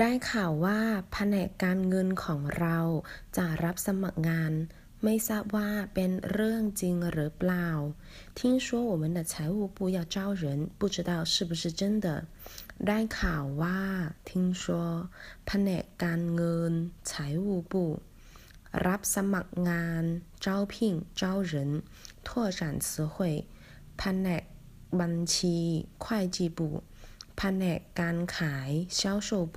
ได้ข่าวว่าแผนกการเงินของเราจะรับสมัครงาน ไม่ทราบว่าเป็นเรื่องจริงหรือเปล่า听说我们的财务部要招人不知道是不是真的ได้ข่าวว่า听说แผนกการเงิน财务部รับสมัครงาน招聘招人拓展词汇แผนกบัญชี会计部แผนกการขาย销售部